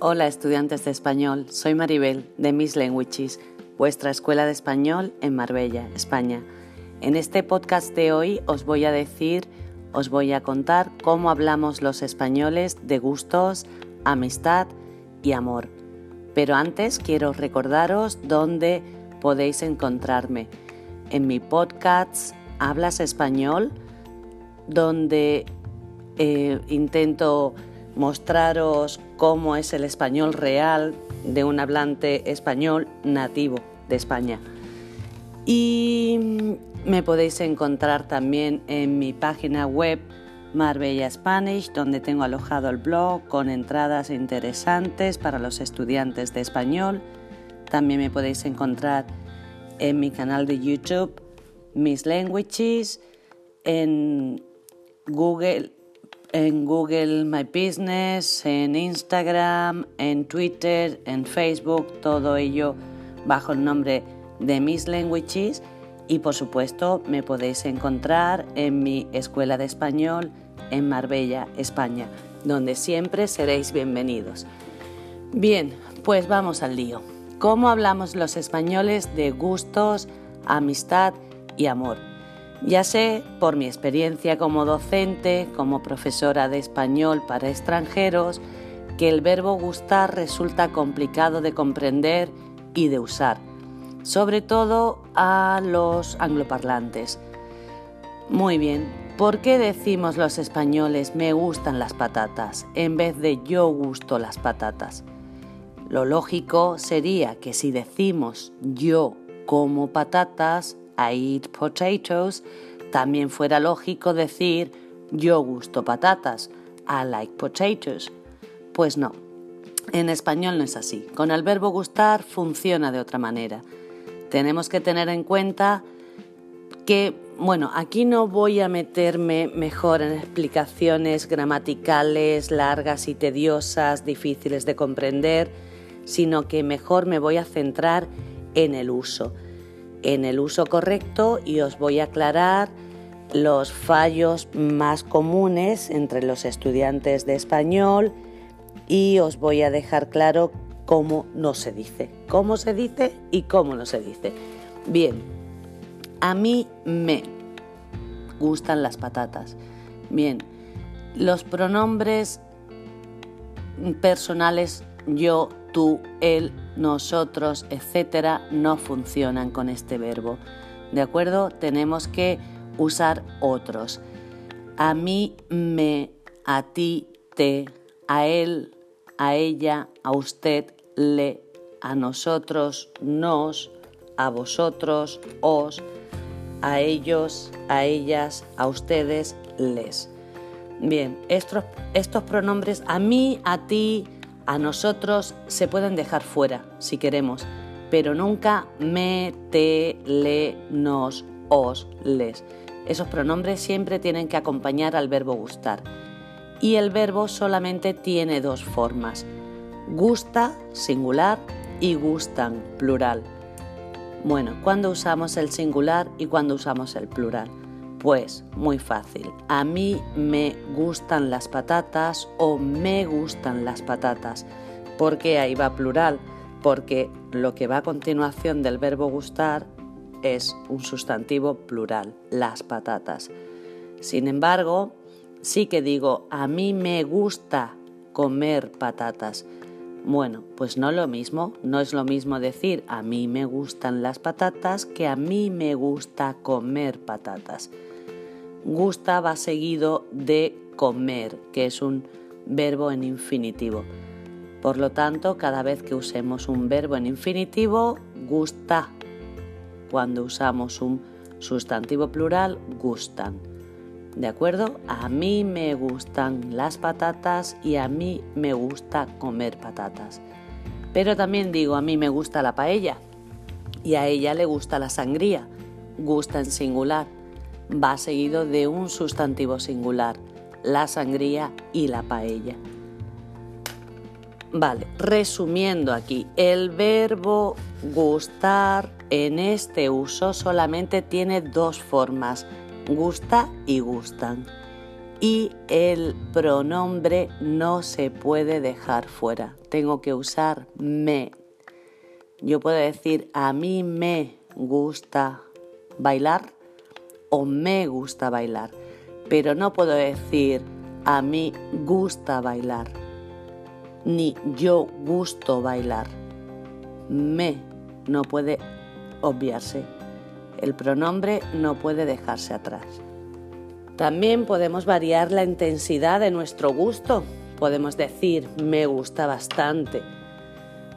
Hola estudiantes de español, soy Maribel de Miss Languages, vuestra escuela de español en Marbella, España. En este podcast de hoy os voy a decir, os voy a contar cómo hablamos los españoles de gustos, amistad y amor. Pero antes quiero recordaros dónde podéis encontrarme. En mi podcast Hablas Español, donde eh, intento mostraros cómo es el español real de un hablante español nativo de España. Y me podéis encontrar también en mi página web Marbella Spanish, donde tengo alojado el blog con entradas interesantes para los estudiantes de español. También me podéis encontrar en mi canal de YouTube Miss Languages, en Google en Google My Business, en Instagram, en Twitter, en Facebook, todo ello bajo el nombre de Miss Languages y por supuesto me podéis encontrar en mi escuela de español en Marbella, España, donde siempre seréis bienvenidos. Bien, pues vamos al lío. ¿Cómo hablamos los españoles de gustos, amistad y amor? Ya sé, por mi experiencia como docente, como profesora de español para extranjeros, que el verbo gustar resulta complicado de comprender y de usar, sobre todo a los angloparlantes. Muy bien, ¿por qué decimos los españoles me gustan las patatas en vez de yo gusto las patatas? Lo lógico sería que si decimos yo como patatas, I eat potatoes, también fuera lógico decir yo gusto patatas, I like potatoes. Pues no, en español no es así. Con el verbo gustar funciona de otra manera. Tenemos que tener en cuenta que, bueno, aquí no voy a meterme mejor en explicaciones gramaticales largas y tediosas, difíciles de comprender, sino que mejor me voy a centrar en el uso en el uso correcto y os voy a aclarar los fallos más comunes entre los estudiantes de español y os voy a dejar claro cómo no se dice, cómo se dice y cómo no se dice. Bien, a mí me gustan las patatas. Bien, los pronombres personales yo, tú, él, nosotros, etcétera, no funcionan con este verbo. ¿De acuerdo? Tenemos que usar otros. A mí, me, a ti, te, a él, a ella, a usted, le, a nosotros, nos, a vosotros, os, a ellos, a ellas, a ustedes, les. Bien, estos, estos pronombres a mí, a ti, a nosotros se pueden dejar fuera si queremos, pero nunca me, te, le, nos, os, les. Esos pronombres siempre tienen que acompañar al verbo gustar. Y el verbo solamente tiene dos formas. Gusta, singular, y gustan, plural. Bueno, ¿cuándo usamos el singular y cuándo usamos el plural? Pues muy fácil. A mí me gustan las patatas o me gustan las patatas. ¿Por qué ahí va plural? Porque lo que va a continuación del verbo gustar es un sustantivo plural, las patatas. Sin embargo, sí que digo, a mí me gusta comer patatas. Bueno, pues no lo mismo, no es lo mismo decir a mí me gustan las patatas que a mí me gusta comer patatas gusta va seguido de comer, que es un verbo en infinitivo. Por lo tanto, cada vez que usemos un verbo en infinitivo, gusta. Cuando usamos un sustantivo plural, gustan. ¿De acuerdo? A mí me gustan las patatas y a mí me gusta comer patatas. Pero también digo, a mí me gusta la paella y a ella le gusta la sangría. Gusta en singular va seguido de un sustantivo singular, la sangría y la paella. Vale, resumiendo aquí, el verbo gustar en este uso solamente tiene dos formas, gusta y gustan. y el pronombre no se puede dejar fuera. Tengo que usar me. Yo puedo decir a mí me gusta bailar o me gusta bailar, pero no puedo decir a mí gusta bailar ni yo gusto bailar. Me no puede obviarse. El pronombre no puede dejarse atrás. También podemos variar la intensidad de nuestro gusto. Podemos decir me gusta bastante.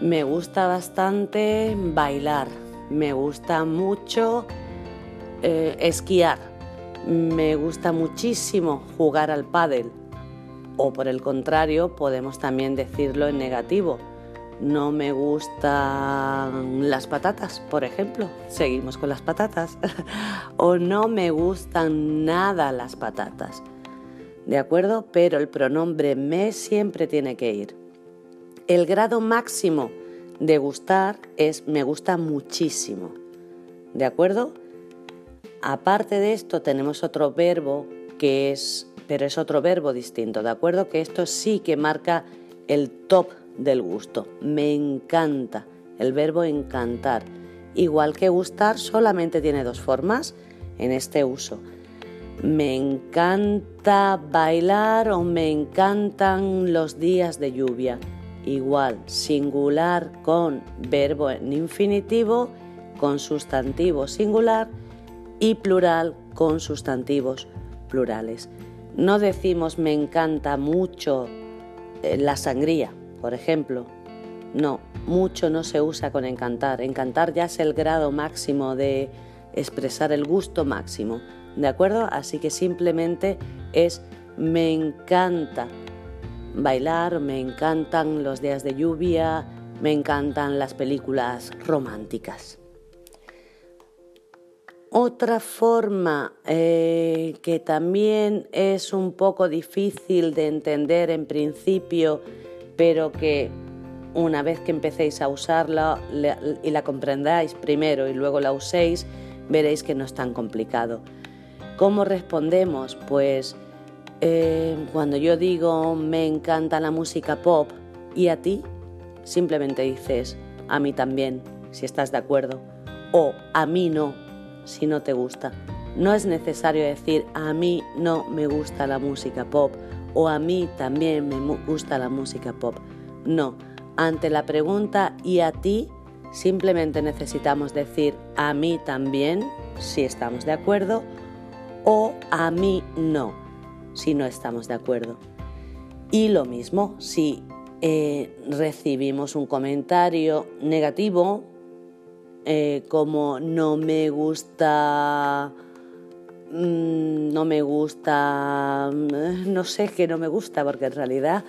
Me gusta bastante bailar. Me gusta mucho eh, esquiar. Me gusta muchísimo jugar al pádel. O por el contrario, podemos también decirlo en negativo. No me gustan las patatas, por ejemplo. Seguimos con las patatas. o no me gustan nada las patatas. ¿De acuerdo? Pero el pronombre me siempre tiene que ir. El grado máximo de gustar es me gusta muchísimo. ¿De acuerdo? Aparte de esto tenemos otro verbo que es, pero es otro verbo distinto, ¿de acuerdo? Que esto sí que marca el top del gusto. Me encanta, el verbo encantar. Igual que gustar solamente tiene dos formas en este uso. Me encanta bailar o me encantan los días de lluvia. Igual, singular con verbo en infinitivo, con sustantivo singular y plural con sustantivos plurales. No decimos me encanta mucho eh, la sangría, por ejemplo. No, mucho no se usa con encantar. Encantar ya es el grado máximo de expresar el gusto máximo. ¿De acuerdo? Así que simplemente es me encanta bailar, me encantan los días de lluvia, me encantan las películas románticas. Otra forma eh, que también es un poco difícil de entender en principio, pero que una vez que empecéis a usarla y la comprendáis primero y luego la uséis, veréis que no es tan complicado. ¿Cómo respondemos? Pues eh, cuando yo digo me encanta la música pop y a ti, simplemente dices a mí también, si estás de acuerdo, o a mí no, si no te gusta. No es necesario decir a mí no me gusta la música pop o a mí también me gusta la música pop. No, ante la pregunta y a ti simplemente necesitamos decir a mí también si estamos de acuerdo o a mí no si no estamos de acuerdo. Y lo mismo, si eh, recibimos un comentario negativo, eh, como no me gusta, mm, no me gusta, mm, no sé qué no me gusta, porque en realidad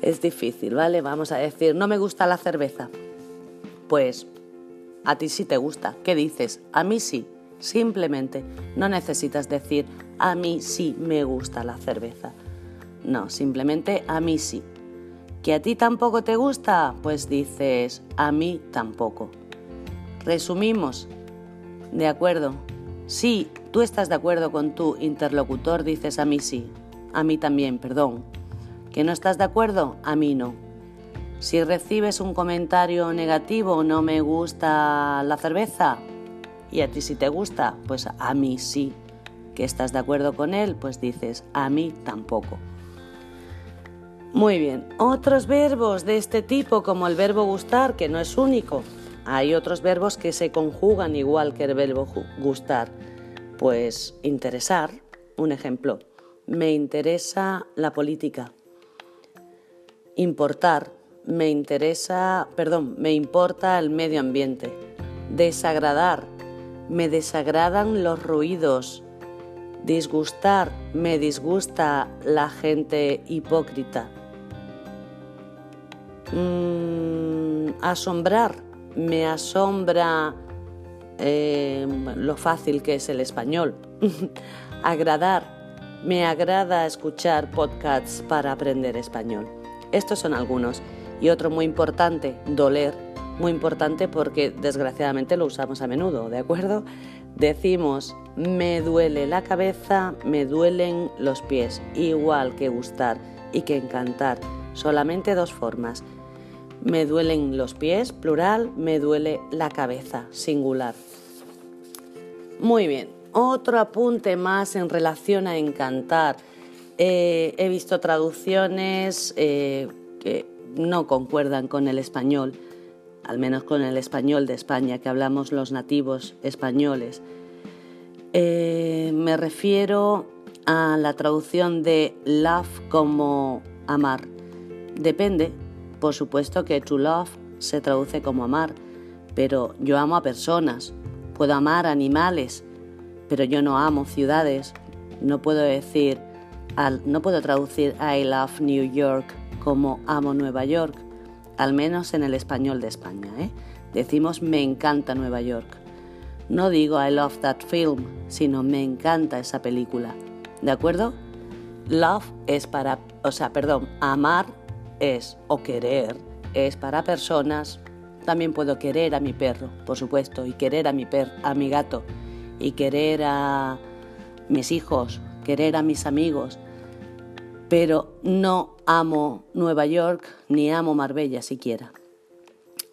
es difícil, ¿vale? Vamos a decir, no me gusta la cerveza. Pues a ti sí te gusta. ¿Qué dices? A mí sí. Simplemente no necesitas decir a mí sí me gusta la cerveza. No, simplemente a mí sí. ¿Que a ti tampoco te gusta? Pues dices a mí tampoco. Resumimos. De acuerdo. Sí, tú estás de acuerdo con tu interlocutor, dices a mí sí. A mí también, perdón. ¿Que no estás de acuerdo? A mí no. Si recibes un comentario negativo, no me gusta la cerveza, y a ti sí te gusta, pues a mí sí. ¿Que estás de acuerdo con él? Pues dices a mí tampoco. Muy bien, otros verbos de este tipo como el verbo gustar, que no es único, hay otros verbos que se conjugan igual que el verbo gustar. Pues interesar, un ejemplo, me interesa la política. Importar, me interesa, perdón, me importa el medio ambiente. Desagradar, me desagradan los ruidos. Disgustar, me disgusta la gente hipócrita. Mm, asombrar, me asombra eh, lo fácil que es el español. Agradar, me agrada escuchar podcasts para aprender español. Estos son algunos. Y otro muy importante, doler. Muy importante porque desgraciadamente lo usamos a menudo, ¿de acuerdo? Decimos me duele la cabeza, me duelen los pies, igual que gustar y que encantar, solamente dos formas. Me duelen los pies, plural, me duele la cabeza, singular. Muy bien, otro apunte más en relación a encantar. Eh, he visto traducciones eh, que no concuerdan con el español, al menos con el español de España, que hablamos los nativos españoles. Eh, me refiero a la traducción de love como amar. Depende, por supuesto que to love se traduce como amar, pero yo amo a personas, puedo amar animales, pero yo no amo ciudades. No puedo decir, no puedo traducir I love New York como amo Nueva York, al menos en el español de España. ¿eh? Decimos me encanta Nueva York. No digo I love that film, sino me encanta esa película. ¿De acuerdo? Love es para, o sea, perdón, amar es o querer es para personas. También puedo querer a mi perro, por supuesto, y querer a mi per, a mi gato, y querer a mis hijos, querer a mis amigos. Pero no amo Nueva York ni amo Marbella siquiera.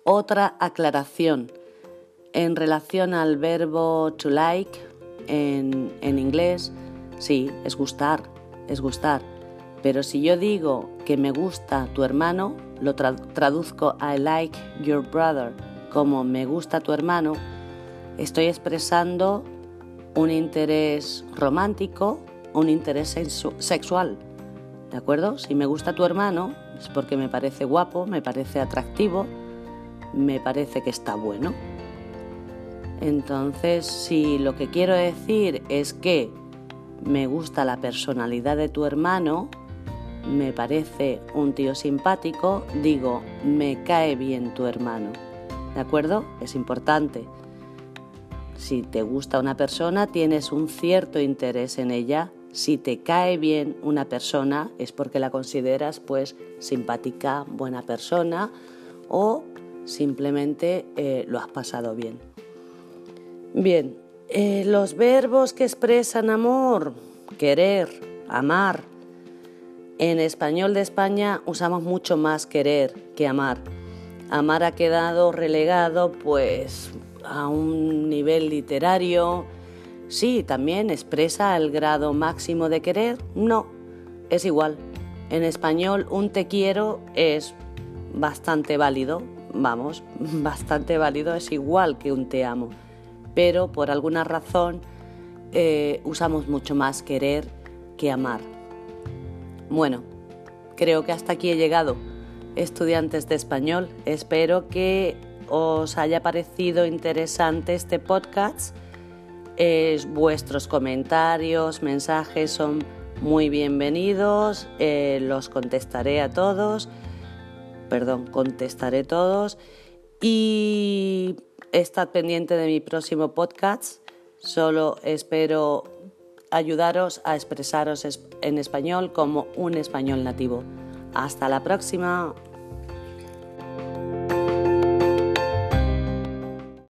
Otra aclaración en relación al verbo to like en, inglés, sí, es gustar, es gustar. Pero si yo digo que me gusta tu hermano, lo traduzco I like your brother como me gusta tu hermano, estoy expresando un interés romántico, un interés sexual. ¿De acuerdo? Si me gusta tu hermano es porque me parece guapo, me parece atractivo, me parece que está bueno. Entonces, si lo que quiero decir es que me gusta la personalidad de tu hermano, me parece un tío simpático, digo, me cae bien tu hermano. ¿De acuerdo? Es importante. Si te gusta una persona, tienes un cierto interés en ella. Si te cae bien una persona, es porque la consideras pues simpática, buena persona o simplemente eh, lo has pasado bien. Bien, eh, los verbos que expresan amor, querer, amar. En español de España usamos mucho más querer que amar. Amar ha quedado relegado pues a un nivel literario. Sí, también expresa el grado máximo de querer. No, es igual. En español un te quiero es bastante válido. Vamos, bastante válido es igual que un te amo pero por alguna razón eh, usamos mucho más querer que amar. Bueno, creo que hasta aquí he llegado. Estudiantes de español, espero que os haya parecido interesante este podcast. vuestros comentarios, mensajes son muy bienvenidos, eh, los contestaré a todos, perdón, contestaré todos y Estad pendiente de mi próximo podcast. Solo espero ayudaros a expresaros en español como un español nativo. Hasta la próxima.